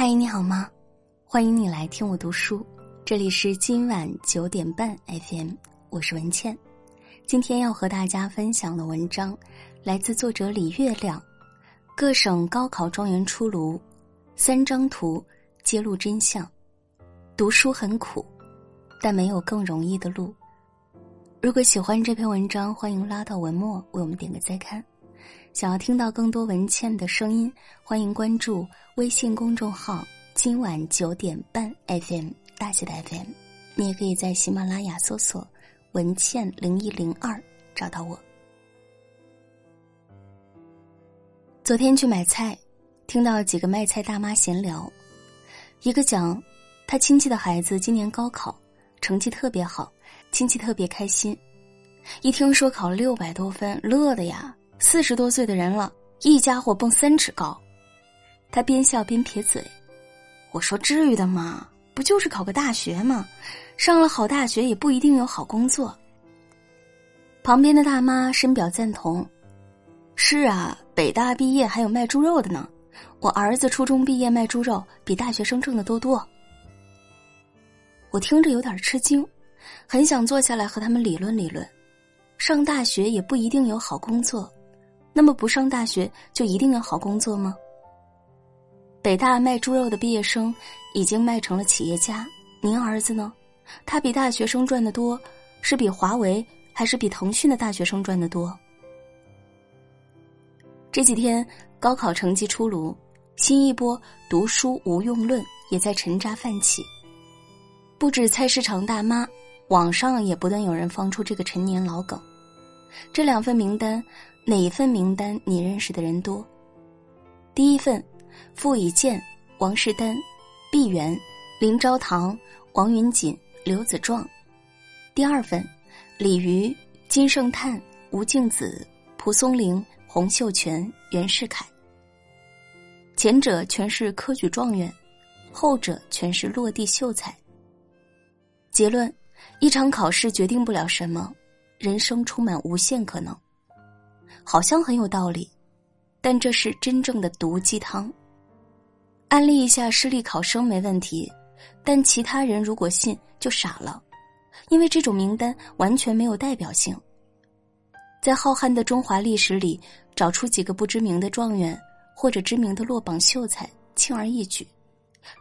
嗨，你好吗？欢迎你来听我读书，这里是今晚九点半 FM，我是文倩。今天要和大家分享的文章来自作者李月亮。各省高考状元出炉，三张图揭露真相。读书很苦，但没有更容易的路。如果喜欢这篇文章，欢迎拉到文末为我们点个再看。想要听到更多文倩的声音，欢迎关注微信公众号“今晚九点半 FM” 大写的 FM。你也可以在喜马拉雅搜索“文倩零一零二”找到我。昨天去买菜，听到几个卖菜大妈闲聊，一个讲他亲戚的孩子今年高考成绩特别好，亲戚特别开心。一听说考了六百多分，乐的呀！四十多岁的人了，一家伙蹦三尺高，他边笑边撇嘴。我说：“至于的吗？不就是考个大学吗？上了好大学也不一定有好工作。”旁边的大妈深表赞同：“是啊，北大毕业还有卖猪肉的呢。我儿子初中毕业卖猪肉，比大学生挣的都多。”我听着有点吃惊，很想坐下来和他们理论理论。上大学也不一定有好工作。那么不上大学就一定有好工作吗？北大卖猪肉的毕业生已经卖成了企业家，您儿子呢？他比大学生赚的多，是比华为还是比腾讯的大学生赚的多？这几天高考成绩出炉，新一波读书无用论也在沉渣泛起。不止菜市场大妈，网上也不断有人放出这个陈年老梗。这两份名单。哪一份名单你认识的人多？第一份，傅以健、王士丹、毕沅、林昭堂、王云锦、刘子壮；第二份，李渔、金圣叹、吴敬梓、蒲松龄、洪秀全、袁世凯。前者全是科举状元，后者全是落地秀才。结论：一场考试决定不了什么，人生充满无限可能。好像很有道理，但这是真正的毒鸡汤。安利一下失利考生没问题，但其他人如果信就傻了，因为这种名单完全没有代表性。在浩瀚的中华历史里，找出几个不知名的状元或者知名的落榜秀才，轻而易举，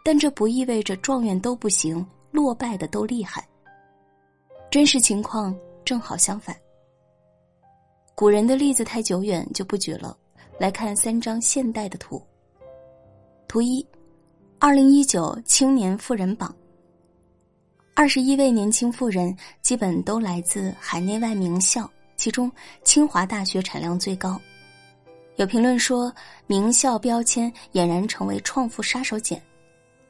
但这不意味着状元都不行，落败的都厉害。真实情况正好相反。古人的例子太久远，就不举了。来看三张现代的图。图一，二零一九青年富人榜。二十一位年轻富人，基本都来自海内外名校，其中清华大学产量最高。有评论说，名校标签俨然成为创富杀手锏。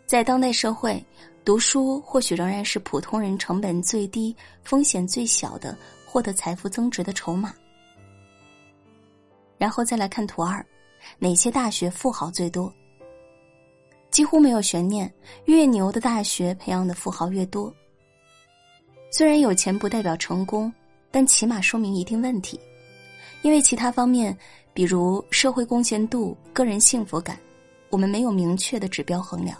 在当代社会，读书或许仍然是普通人成本最低、风险最小的获得财富增值的筹码。然后再来看图二，哪些大学富豪最多？几乎没有悬念，越牛的大学培养的富豪越多。虽然有钱不代表成功，但起码说明一定问题，因为其他方面，比如社会贡献度、个人幸福感，我们没有明确的指标衡量。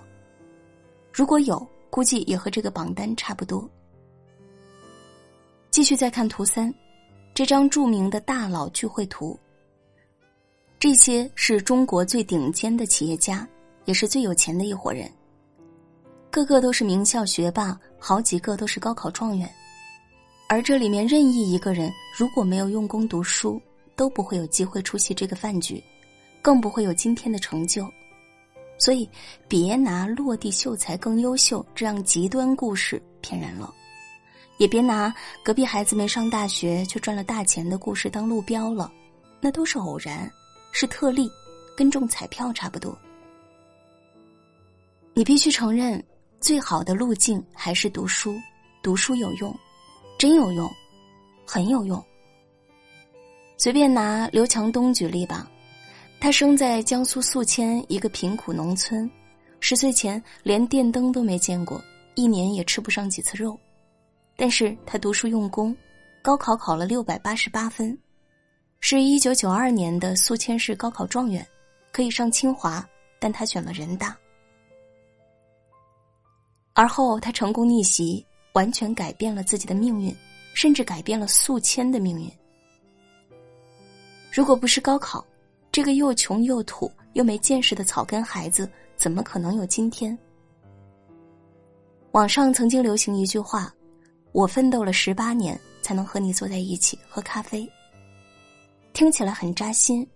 如果有，估计也和这个榜单差不多。继续再看图三，这张著名的大佬聚会图。这些是中国最顶尖的企业家，也是最有钱的一伙人。个个都是名校学霸，好几个都是高考状元。而这里面任意一个人，如果没有用功读书，都不会有机会出席这个饭局，更不会有今天的成就。所以，别拿落地秀才更优秀这样极端故事骗人了，也别拿隔壁孩子没上大学却赚了大钱的故事当路标了，那都是偶然。是特例，跟中彩票差不多。你必须承认，最好的路径还是读书。读书有用，真有用，很有用。随便拿刘强东举例吧，他生在江苏宿迁一个贫苦农村，十岁前连电灯都没见过，一年也吃不上几次肉。但是他读书用功，高考考了六百八十八分。是一九九二年的宿迁市高考状元，可以上清华，但他选了人大。而后他成功逆袭，完全改变了自己的命运，甚至改变了宿迁的命运。如果不是高考，这个又穷又土又没见识的草根孩子，怎么可能有今天？网上曾经流行一句话：“我奋斗了十八年，才能和你坐在一起喝咖啡。”听起来很扎心，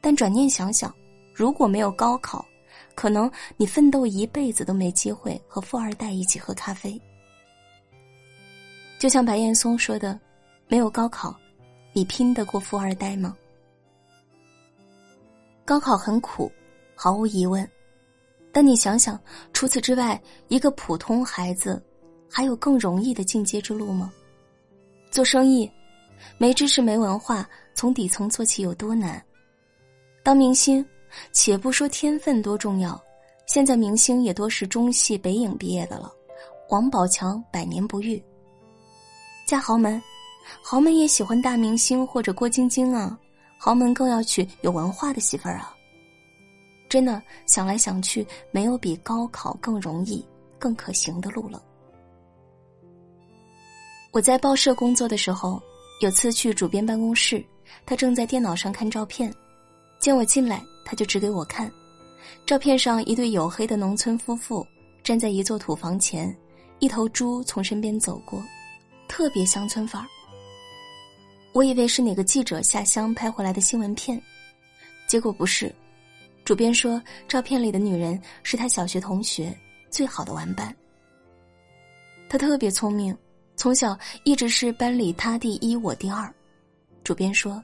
但转念想想，如果没有高考，可能你奋斗一辈子都没机会和富二代一起喝咖啡。就像白岩松说的：“没有高考，你拼得过富二代吗？”高考很苦，毫无疑问，但你想想，除此之外，一个普通孩子还有更容易的进阶之路吗？做生意，没知识、没文化。从底层做起有多难？当明星，且不说天分多重要，现在明星也多是中戏、北影毕业的了。王宝强百年不遇。嫁豪门，豪门也喜欢大明星或者郭晶晶啊，豪门更要娶有文化的媳妇儿啊。真的想来想去，没有比高考更容易、更可行的路了。我在报社工作的时候，有次去主编办公室。他正在电脑上看照片，见我进来，他就指给我看。照片上一对黝黑的农村夫妇站在一座土房前，一头猪从身边走过，特别乡村范儿。我以为是哪个记者下乡拍回来的新闻片，结果不是。主编说，照片里的女人是他小学同学，最好的玩伴。他特别聪明，从小一直是班里他第一，我第二。主编说：“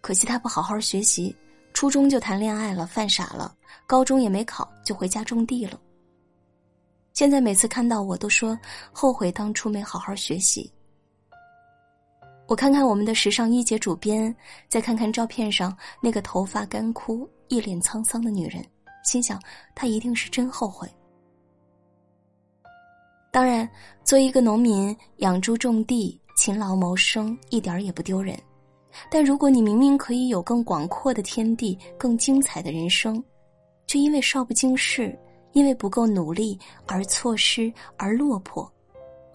可惜他不好好学习，初中就谈恋爱了，犯傻了，高中也没考，就回家种地了。现在每次看到我都说后悔当初没好好学习。我看看我们的时尚一姐主编，再看看照片上那个头发干枯、一脸沧桑的女人，心想她一定是真后悔。当然，做一个农民，养猪种地。”勤劳谋生一点儿也不丢人，但如果你明明可以有更广阔的天地、更精彩的人生，却因为少不经事、因为不够努力而错失、而落魄，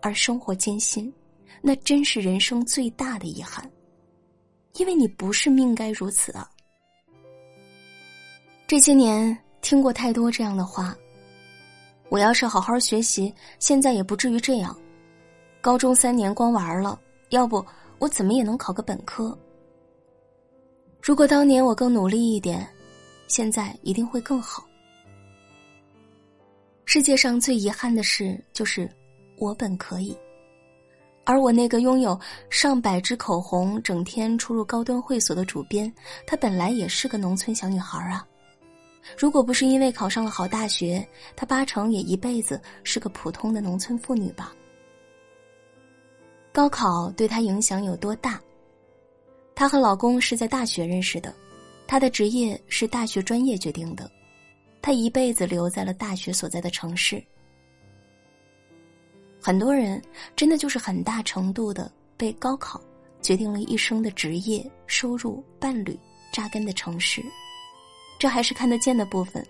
而生活艰辛，那真是人生最大的遗憾。因为你不是命该如此啊！这些年听过太多这样的话，我要是好好学习，现在也不至于这样。高中三年光玩了，要不我怎么也能考个本科。如果当年我更努力一点，现在一定会更好。世界上最遗憾的事就是我本可以，而我那个拥有上百支口红、整天出入高端会所的主编，她本来也是个农村小女孩啊。如果不是因为考上了好大学，她八成也一辈子是个普通的农村妇女吧。高考对她影响有多大？她和老公是在大学认识的，她的职业是大学专业决定的，她一辈子留在了大学所在的城市。很多人真的就是很大程度的被高考决定了一生的职业、收入、伴侣、扎根的城市。这还是看得见的部分，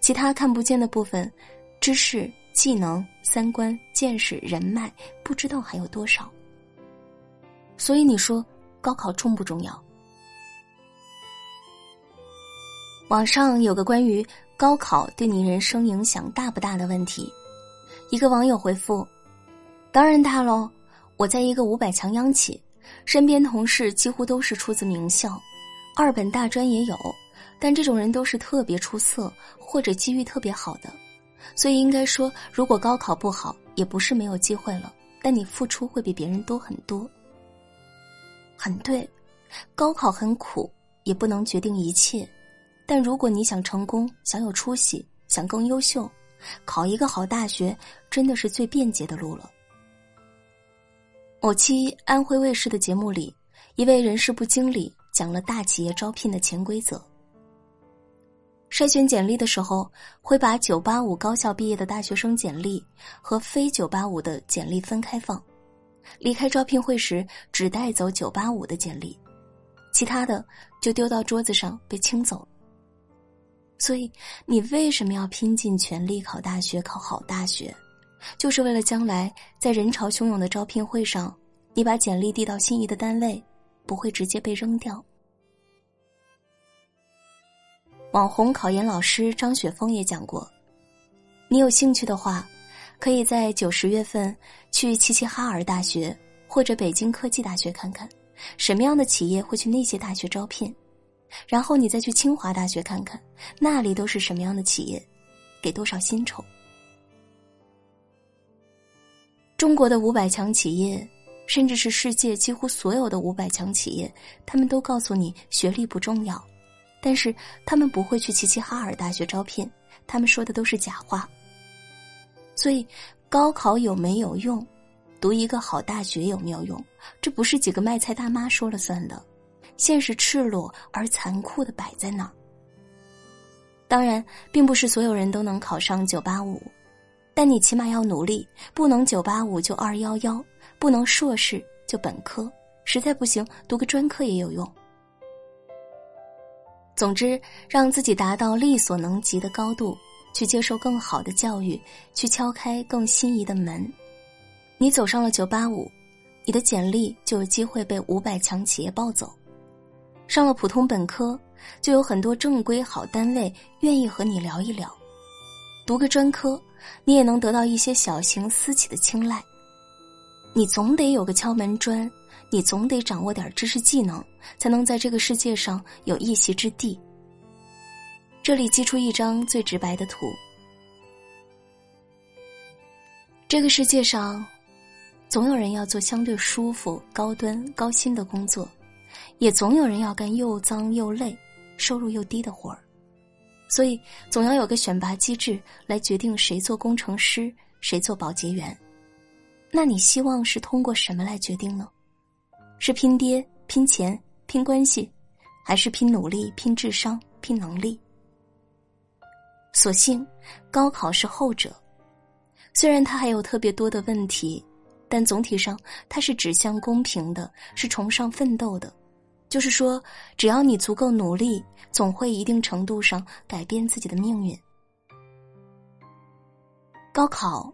其他看不见的部分，知识。技能、三观、见识、人脉，不知道还有多少。所以你说高考重不重要？网上有个关于高考对你人生影响大不大的问题，一个网友回复：“当然大喽！我在一个五百强央企，身边同事几乎都是出自名校，二本大专也有，但这种人都是特别出色或者机遇特别好的。”所以应该说，如果高考不好，也不是没有机会了，但你付出会比别人多很多。很对，高考很苦，也不能决定一切，但如果你想成功，想有出息，想更优秀，考一个好大学，真的是最便捷的路了。某期安徽卫视的节目里，一位人事部经理讲了大企业招聘的潜规则。筛选简历的时候，会把985高校毕业的大学生简历和非985的简历分开放。离开招聘会时，只带走985的简历，其他的就丢到桌子上被清走。所以，你为什么要拼尽全力考大学、考好大学？就是为了将来在人潮汹涌的招聘会上，你把简历递到心仪的单位，不会直接被扔掉。网红考研老师张雪峰也讲过，你有兴趣的话，可以在九十月份去齐齐哈尔大学或者北京科技大学看看，什么样的企业会去那些大学招聘，然后你再去清华大学看看，那里都是什么样的企业，给多少薪酬。中国的五百强企业，甚至是世界几乎所有的五百强企业，他们都告诉你学历不重要，但是他们不会去齐齐哈尔大学招聘，他们说的都是假话。所以，高考有没有用？读一个好大学有没有用？这不是几个卖菜大妈说了算的，现实赤裸而残酷的摆在那儿。当然，并不是所有人都能考上九八五。但你起码要努力，不能九八五就二幺幺，不能硕士就本科，实在不行读个专科也有用。总之，让自己达到力所能及的高度，去接受更好的教育，去敲开更心仪的门。你走上了九八五，你的简历就有机会被五百强企业抱走；上了普通本科，就有很多正规好单位愿意和你聊一聊。读个专科。你也能得到一些小型私企的青睐。你总得有个敲门砖，你总得掌握点知识技能，才能在这个世界上有一席之地。这里寄出一张最直白的图：这个世界上，总有人要做相对舒服、高端、高薪的工作，也总有人要干又脏又累、收入又低的活儿。所以，总要有个选拔机制来决定谁做工程师，谁做保洁员。那你希望是通过什么来决定呢？是拼爹、拼钱、拼关系，还是拼努力、拼智商、拼能力？所幸，高考是后者。虽然它还有特别多的问题，但总体上它是指向公平的，是崇尚奋斗的。就是说，只要你足够努力，总会一定程度上改变自己的命运。高考，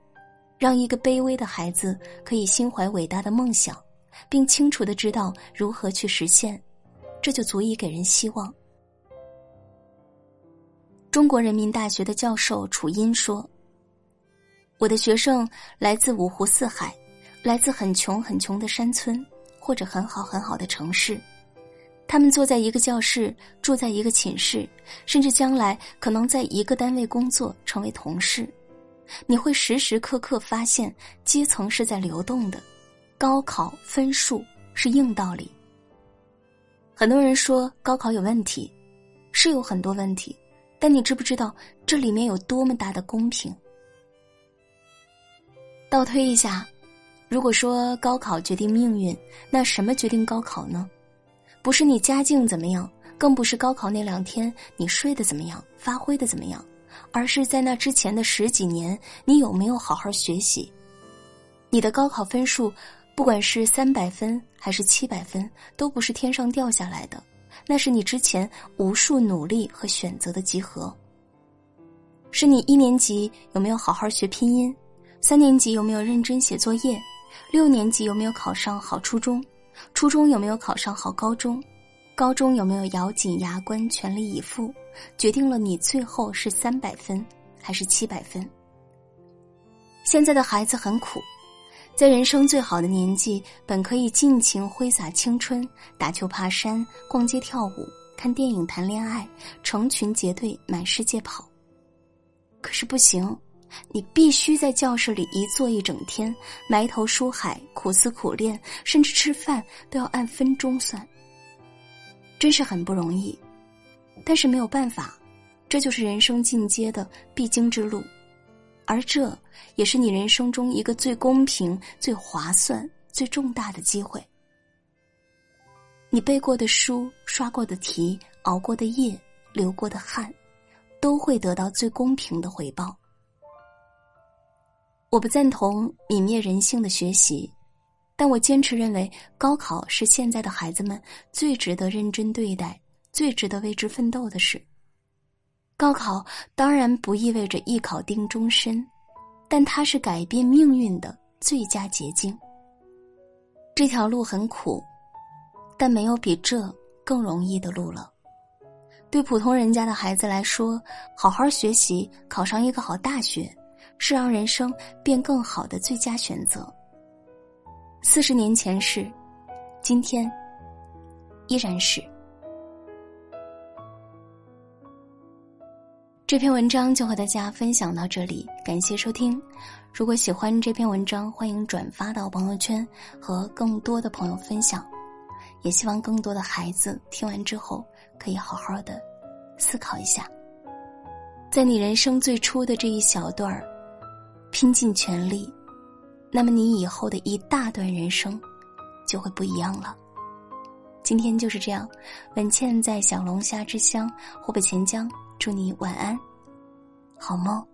让一个卑微的孩子可以心怀伟大的梦想，并清楚的知道如何去实现，这就足以给人希望。中国人民大学的教授楚音说：“我的学生来自五湖四海，来自很穷很穷的山村，或者很好很好的城市。”他们坐在一个教室，住在一个寝室，甚至将来可能在一个单位工作，成为同事。你会时时刻刻发现阶层是在流动的，高考分数是硬道理。很多人说高考有问题，是有很多问题，但你知不知道这里面有多么大的公平？倒推一下，如果说高考决定命运，那什么决定高考呢？不是你家境怎么样，更不是高考那两天你睡得怎么样、发挥的怎么样，而是在那之前的十几年，你有没有好好学习？你的高考分数，不管是三百分还是七百分，都不是天上掉下来的，那是你之前无数努力和选择的集合。是你一年级有没有好好学拼音，三年级有没有认真写作业，六年级有没有考上好初中？初中有没有考上好高中？高中有没有咬紧牙关全力以赴？决定了你最后是三百分还是七百分？现在的孩子很苦，在人生最好的年纪，本可以尽情挥洒青春，打球、爬山、逛街、跳舞、看电影、谈恋爱，成群结队满世界跑。可是不行。你必须在教室里一坐一整天，埋头书海，苦思苦练，甚至吃饭都要按分钟算。真是很不容易，但是没有办法，这就是人生进阶的必经之路，而这也是你人生中一个最公平、最划算、最重大的机会。你背过的书、刷过的题、熬过的夜、流过的汗，都会得到最公平的回报。我不赞同泯灭人性的学习，但我坚持认为高考是现在的孩子们最值得认真对待、最值得为之奋斗的事。高考当然不意味着一考定终身，但它是改变命运的最佳捷径。这条路很苦，但没有比这更容易的路了。对普通人家的孩子来说，好好学习，考上一个好大学，是让人生变更好的最佳选择。四十年前是，今天依然是。这篇文章就和大家分享到这里，感谢收听。如果喜欢这篇文章，欢迎转发到朋友圈和更多的朋友分享。也希望更多的孩子听完之后可以好好的思考一下，在你人生最初的这一小段儿，拼尽全力，那么你以后的一大段人生就会不一样了。今天就是这样，文倩在小龙虾之乡湖北潜江。祝你晚安，好梦。